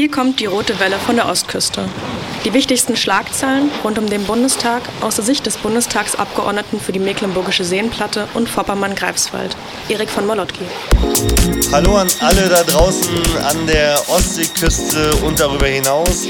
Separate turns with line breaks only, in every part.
Hier kommt die rote Welle von der Ostküste. Die wichtigsten Schlagzeilen rund um den Bundestag aus der Sicht des Bundestagsabgeordneten für die Mecklenburgische Seenplatte und Foppermann-Greifswald, Erik von Molotki.
Hallo an alle da draußen an der Ostseeküste und darüber hinaus.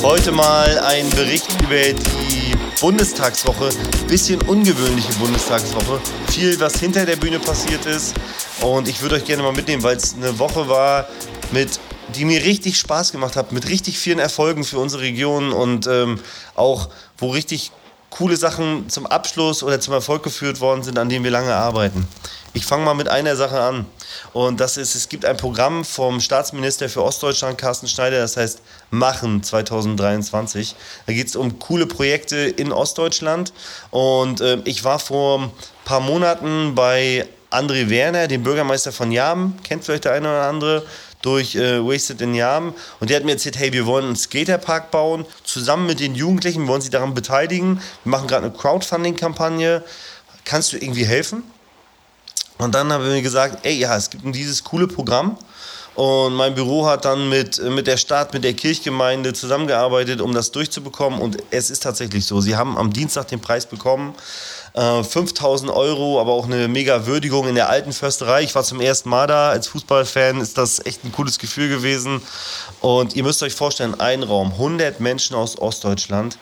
Heute mal ein Bericht über die Bundestagswoche. Bisschen ungewöhnliche Bundestagswoche. Viel, was hinter der Bühne passiert ist. Und ich würde euch gerne mal mitnehmen, weil es eine Woche war mit die mir richtig Spaß gemacht hat, mit richtig vielen Erfolgen für unsere Region und ähm, auch, wo richtig coole Sachen zum Abschluss oder zum Erfolg geführt worden sind, an denen wir lange arbeiten. Ich fange mal mit einer Sache an. Und das ist, es gibt ein Programm vom Staatsminister für Ostdeutschland, Carsten Schneider, das heißt Machen 2023. Da geht es um coole Projekte in Ostdeutschland. Und äh, ich war vor ein paar Monaten bei André Werner, dem Bürgermeister von Jaben, kennt vielleicht der eine oder andere durch äh, Wasted in Yam. Und der hat mir erzählt, hey, wir wollen einen Skaterpark bauen, zusammen mit den Jugendlichen, wir wollen sie daran beteiligen. Wir machen gerade eine Crowdfunding-Kampagne. Kannst du irgendwie helfen? Und dann haben wir gesagt, ey, ja, es gibt dieses coole Programm. Und mein Büro hat dann mit, mit der Stadt, mit der Kirchgemeinde zusammengearbeitet, um das durchzubekommen. Und es ist tatsächlich so. Sie haben am Dienstag den Preis bekommen. 5000 äh, Euro, aber auch eine mega Würdigung in der alten Försterei. Ich war zum ersten Mal da. Als Fußballfan ist das echt ein cooles Gefühl gewesen. Und ihr müsst euch vorstellen, ein Raum, 100 Menschen aus Ostdeutschland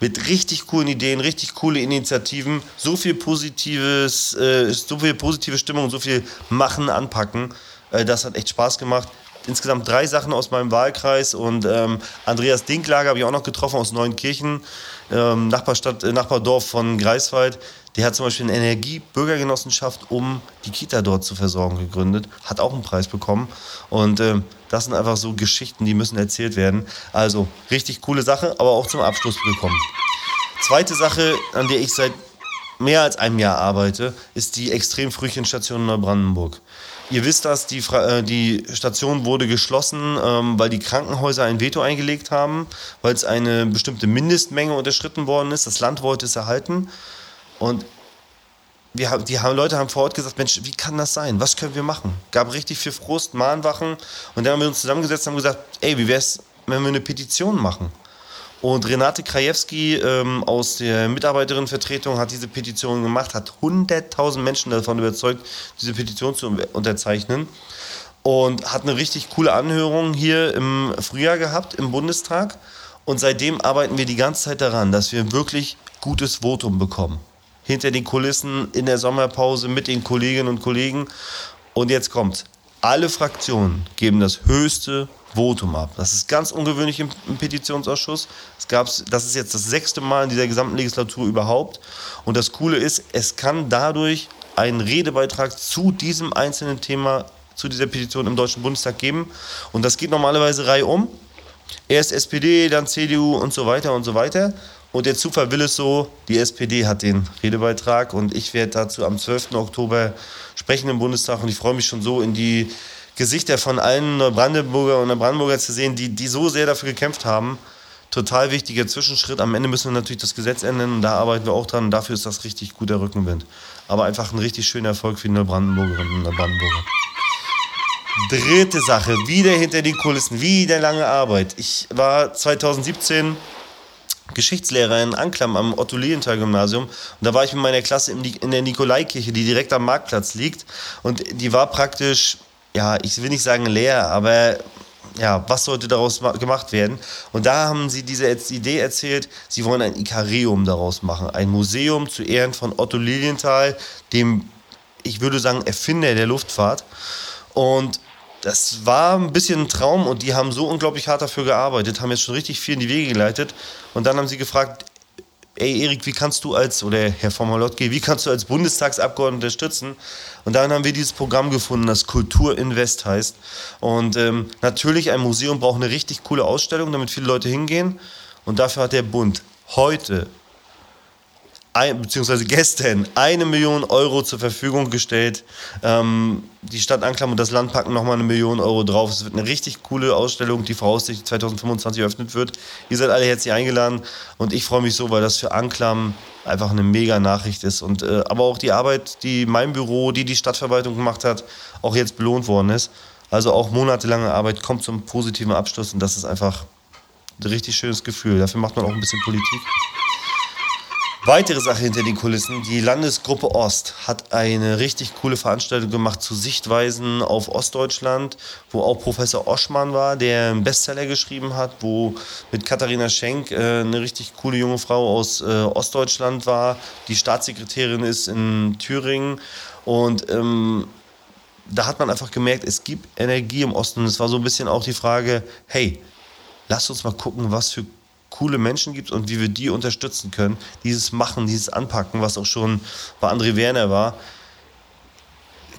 mit richtig coolen Ideen, richtig coole Initiativen, so viel positives, äh, so viel positive Stimmung, so viel machen, anpacken. Äh, das hat echt Spaß gemacht insgesamt drei Sachen aus meinem Wahlkreis und ähm, Andreas Dinklager habe ich auch noch getroffen aus Neunkirchen, ähm, Nachbarstadt, äh, Nachbardorf von Greifswald. Der hat zum Beispiel eine Energiebürgergenossenschaft, um die Kita dort zu versorgen, gegründet. Hat auch einen Preis bekommen. Und ähm, das sind einfach so Geschichten, die müssen erzählt werden. Also richtig coole Sache, aber auch zum Abschluss gekommen. Zweite Sache, an der ich seit mehr als einem Jahr arbeite, ist die Extremfrühchenstation Neubrandenburg. Ihr wisst das, die, äh, die Station wurde geschlossen, ähm, weil die Krankenhäuser ein Veto eingelegt haben, weil es eine bestimmte Mindestmenge unterschritten worden ist. Das Land wollte es erhalten. Und wir, die Leute haben vor Ort gesagt, Mensch, wie kann das sein? Was können wir machen? Gab richtig viel Frust, Mahnwachen. Und dann haben wir uns zusammengesetzt und haben gesagt, ey, wie wäre es, wenn wir eine Petition machen? Und Renate Krajewski ähm, aus der Mitarbeiterinnenvertretung hat diese Petition gemacht, hat 100.000 Menschen davon überzeugt, diese Petition zu unterzeichnen. Und hat eine richtig coole Anhörung hier im Frühjahr gehabt im Bundestag. Und seitdem arbeiten wir die ganze Zeit daran, dass wir wirklich gutes Votum bekommen. Hinter den Kulissen, in der Sommerpause, mit den Kolleginnen und Kollegen. Und jetzt kommt. Alle Fraktionen geben das höchste Votum ab. Das ist ganz ungewöhnlich im, im Petitionsausschuss. Es gab's, das ist jetzt das sechste Mal in dieser gesamten Legislatur überhaupt. Und das Coole ist, es kann dadurch einen Redebeitrag zu diesem einzelnen Thema, zu dieser Petition im Deutschen Bundestag geben. Und das geht normalerweise reihum. Erst SPD, dann CDU und so weiter und so weiter. Und der Zufall will es so, die SPD hat den Redebeitrag und ich werde dazu am 12. Oktober sprechen im Bundestag und ich freue mich schon so in die Gesichter von allen Neubrandenburger und Neubrandenburger zu sehen, die, die so sehr dafür gekämpft haben. Total wichtiger Zwischenschritt. Am Ende müssen wir natürlich das Gesetz ändern und da arbeiten wir auch dran. Und dafür ist das richtig guter Rückenwind. Aber einfach ein richtig schöner Erfolg für die Neubrandenburgerinnen und Neubrandenburger. Dritte Sache, wieder hinter den Kulissen, wieder lange Arbeit. Ich war 2017 Geschichtslehrer in Anklam am Otto-Lilienthal-Gymnasium. Und da war ich mit meiner Klasse in der Nikolaikirche, die direkt am Marktplatz liegt. Und die war praktisch ja, ich will nicht sagen leer, aber ja, was sollte daraus gemacht werden? Und da haben sie diese Idee erzählt, sie wollen ein Ikarium daraus machen. Ein Museum zu Ehren von Otto Lilienthal, dem, ich würde sagen, Erfinder der Luftfahrt. Und das war ein bisschen ein Traum und die haben so unglaublich hart dafür gearbeitet, haben jetzt schon richtig viel in die Wege geleitet. Und dann haben sie gefragt, ey Erik, wie kannst du als, oder Herr von wie kannst du als Bundestagsabgeordneter unterstützen? Und dann haben wir dieses Programm gefunden, das Kulturinvest heißt. Und ähm, natürlich, ein Museum braucht eine richtig coole Ausstellung, damit viele Leute hingehen. Und dafür hat der Bund heute ein, beziehungsweise gestern eine Million Euro zur Verfügung gestellt. Ähm, die Stadt Anklam und das Land packen nochmal eine Million Euro drauf. Es wird eine richtig coole Ausstellung, die voraussichtlich 2025 eröffnet wird. Ihr seid alle herzlich eingeladen und ich freue mich so, weil das für Anklam einfach eine mega Nachricht ist. Und, äh, aber auch die Arbeit, die mein Büro, die die Stadtverwaltung gemacht hat, auch jetzt belohnt worden ist. Also auch monatelange Arbeit kommt zum positiven Abschluss und das ist einfach ein richtig schönes Gefühl. Dafür macht man auch ein bisschen Politik. Weitere Sache hinter den Kulissen, die Landesgruppe Ost hat eine richtig coole Veranstaltung gemacht zu Sichtweisen auf Ostdeutschland, wo auch Professor Oschmann war, der einen Bestseller geschrieben hat, wo mit Katharina Schenk äh, eine richtig coole junge Frau aus äh, Ostdeutschland war, die Staatssekretärin ist in Thüringen. Und ähm, da hat man einfach gemerkt, es gibt Energie im Osten. Es war so ein bisschen auch die Frage, hey, lasst uns mal gucken, was für coole Menschen gibt und wie wir die unterstützen können. Dieses Machen, dieses Anpacken, was auch schon bei André Werner war.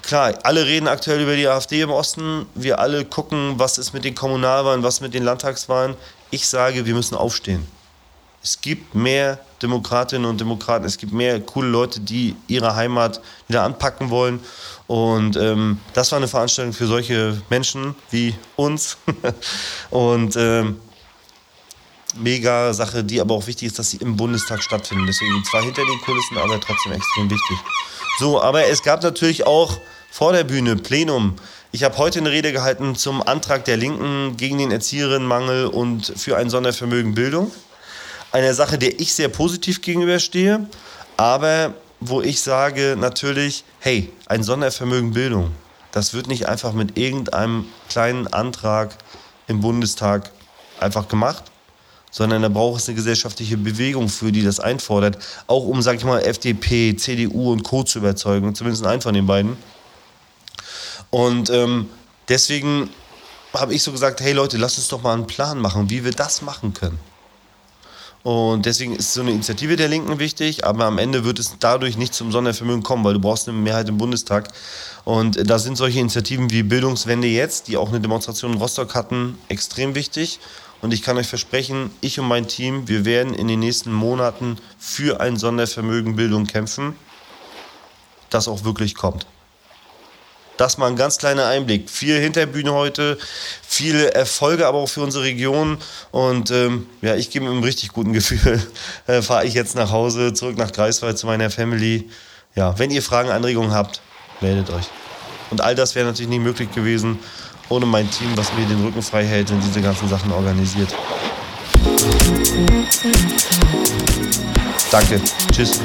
Klar, alle reden aktuell über die AfD im Osten. Wir alle gucken, was ist mit den Kommunalwahlen, was mit den Landtagswahlen. Ich sage, wir müssen aufstehen. Es gibt mehr Demokratinnen und Demokraten, es gibt mehr coole Leute, die ihre Heimat wieder anpacken wollen. Und ähm, das war eine Veranstaltung für solche Menschen wie uns. und ähm, mega Sache, die aber auch wichtig ist, dass sie im Bundestag stattfinden. Deswegen zwar hinter den Kulissen, aber trotzdem extrem wichtig. So, aber es gab natürlich auch vor der Bühne Plenum. Ich habe heute eine Rede gehalten zum Antrag der Linken gegen den Erzieherinnenmangel und für ein Sondervermögen Bildung. Eine Sache, der ich sehr positiv gegenüberstehe, aber wo ich sage natürlich, hey, ein Sondervermögen Bildung, das wird nicht einfach mit irgendeinem kleinen Antrag im Bundestag einfach gemacht, sondern da braucht es eine gesellschaftliche Bewegung für, die das einfordert, auch um, sag ich mal, FDP, CDU und Co. zu überzeugen, zumindest einen von den beiden. Und ähm, deswegen habe ich so gesagt, hey Leute, lasst uns doch mal einen Plan machen, wie wir das machen können. Und deswegen ist so eine Initiative der Linken wichtig, aber am Ende wird es dadurch nicht zum Sondervermögen kommen, weil du brauchst eine Mehrheit im Bundestag. Und da sind solche Initiativen wie Bildungswende jetzt, die auch eine Demonstration in Rostock hatten, extrem wichtig. Und ich kann euch versprechen, ich und mein Team, wir werden in den nächsten Monaten für ein Sondervermögen Bildung kämpfen, das auch wirklich kommt. Das mal ein ganz kleiner Einblick. Viel Hinterbühne heute, viele Erfolge aber auch für unsere Region. Und ähm, ja, ich gebe mit einem richtig guten Gefühl, äh, fahre ich jetzt nach Hause, zurück nach Greifswald zu meiner Family. Ja, wenn ihr Fragen, Anregungen habt, meldet euch. Und all das wäre natürlich nicht möglich gewesen, ohne mein Team, was mir den Rücken frei hält und diese ganzen Sachen organisiert. Danke. Tschüss.